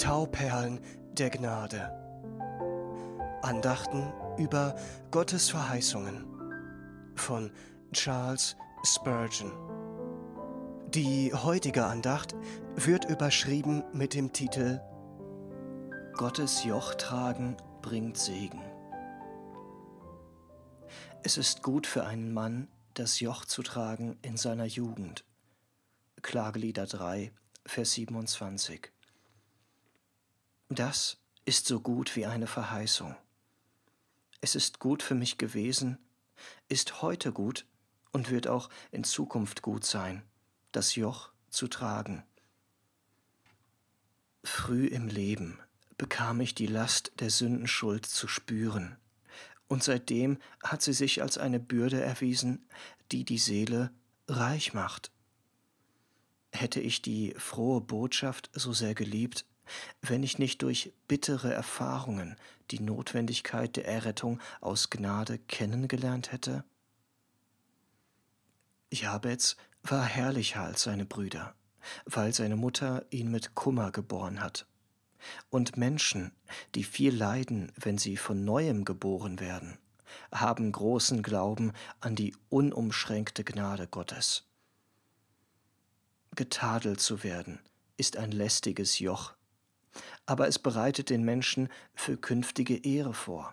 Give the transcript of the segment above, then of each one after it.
Tauperlen der Gnade. Andachten über Gottes Verheißungen von Charles Spurgeon. Die heutige Andacht wird überschrieben mit dem Titel Gottes Joch tragen bringt Segen. Es ist gut für einen Mann, das Joch zu tragen in seiner Jugend. Klagelieder 3, Vers 27. Das ist so gut wie eine Verheißung. Es ist gut für mich gewesen, ist heute gut und wird auch in Zukunft gut sein, das Joch zu tragen. Früh im Leben bekam ich die Last der Sündenschuld zu spüren, und seitdem hat sie sich als eine Bürde erwiesen, die die Seele reich macht. Hätte ich die frohe Botschaft so sehr geliebt, wenn ich nicht durch bittere Erfahrungen die Notwendigkeit der Errettung aus Gnade kennengelernt hätte? Jabez war herrlicher als seine Brüder, weil seine Mutter ihn mit Kummer geboren hat. Und Menschen, die viel leiden, wenn sie von neuem geboren werden, haben großen Glauben an die unumschränkte Gnade Gottes. Getadelt zu werden ist ein lästiges Joch, aber es bereitet den Menschen für künftige Ehre vor.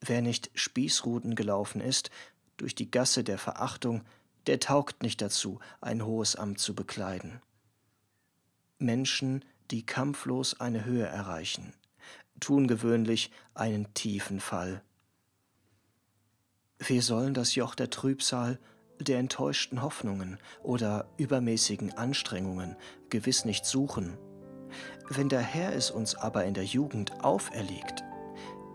Wer nicht Spießruten gelaufen ist, durch die Gasse der Verachtung, der taugt nicht dazu, ein hohes Amt zu bekleiden. Menschen, die kampflos eine Höhe erreichen, tun gewöhnlich einen tiefen Fall. Wir sollen das Joch der Trübsal, der enttäuschten Hoffnungen oder übermäßigen Anstrengungen gewiss nicht suchen wenn der Herr es uns aber in der Jugend auferlegt,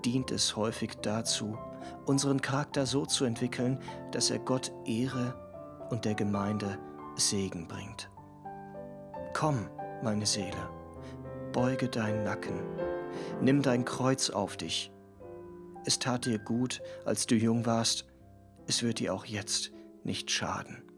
dient es häufig dazu, unseren Charakter so zu entwickeln, dass er Gott Ehre und der Gemeinde Segen bringt. Komm, meine Seele, beuge deinen Nacken, nimm dein Kreuz auf dich. Es tat dir gut, als du jung warst, es wird dir auch jetzt nicht schaden.